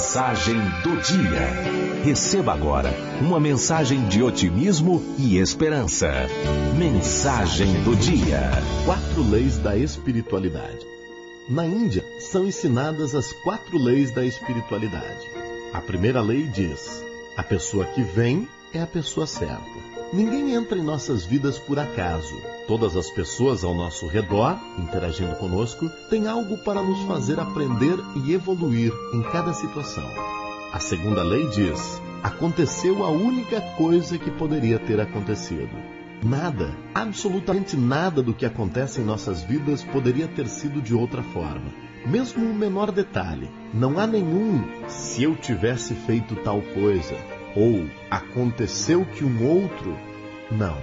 Mensagem do dia. Receba agora uma mensagem de otimismo e esperança. Mensagem do dia. Quatro leis da espiritualidade. Na Índia são ensinadas as quatro leis da espiritualidade. A primeira lei diz: a pessoa que vem é a pessoa certa. Ninguém entra em nossas vidas por acaso. Todas as pessoas ao nosso redor, interagindo conosco, têm algo para nos fazer aprender e evoluir em cada situação. A segunda lei diz: aconteceu a única coisa que poderia ter acontecido. Nada, absolutamente nada do que acontece em nossas vidas poderia ter sido de outra forma. Mesmo o menor detalhe. Não há nenhum se eu tivesse feito tal coisa, ou aconteceu que um outro. Não.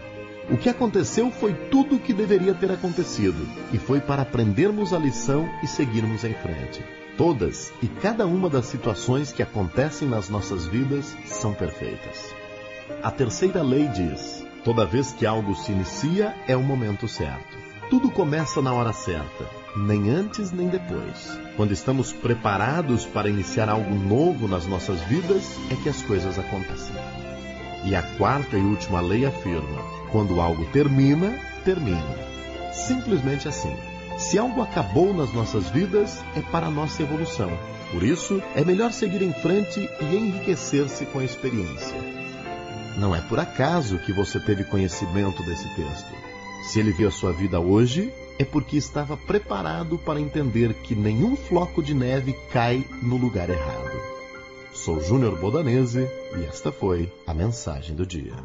O que aconteceu foi tudo o que deveria ter acontecido, e foi para aprendermos a lição e seguirmos em frente. Todas e cada uma das situações que acontecem nas nossas vidas são perfeitas. A terceira lei diz: toda vez que algo se inicia, é o momento certo. Tudo começa na hora certa, nem antes nem depois. Quando estamos preparados para iniciar algo novo nas nossas vidas, é que as coisas acontecem. E a quarta e última lei afirma: quando algo termina, termina. Simplesmente assim. Se algo acabou nas nossas vidas, é para a nossa evolução. Por isso, é melhor seguir em frente e enriquecer-se com a experiência. Não é por acaso que você teve conhecimento desse texto. Se ele viu a sua vida hoje, é porque estava preparado para entender que nenhum floco de neve cai no lugar errado. Sou Júnior Bodanese e esta foi a mensagem do dia.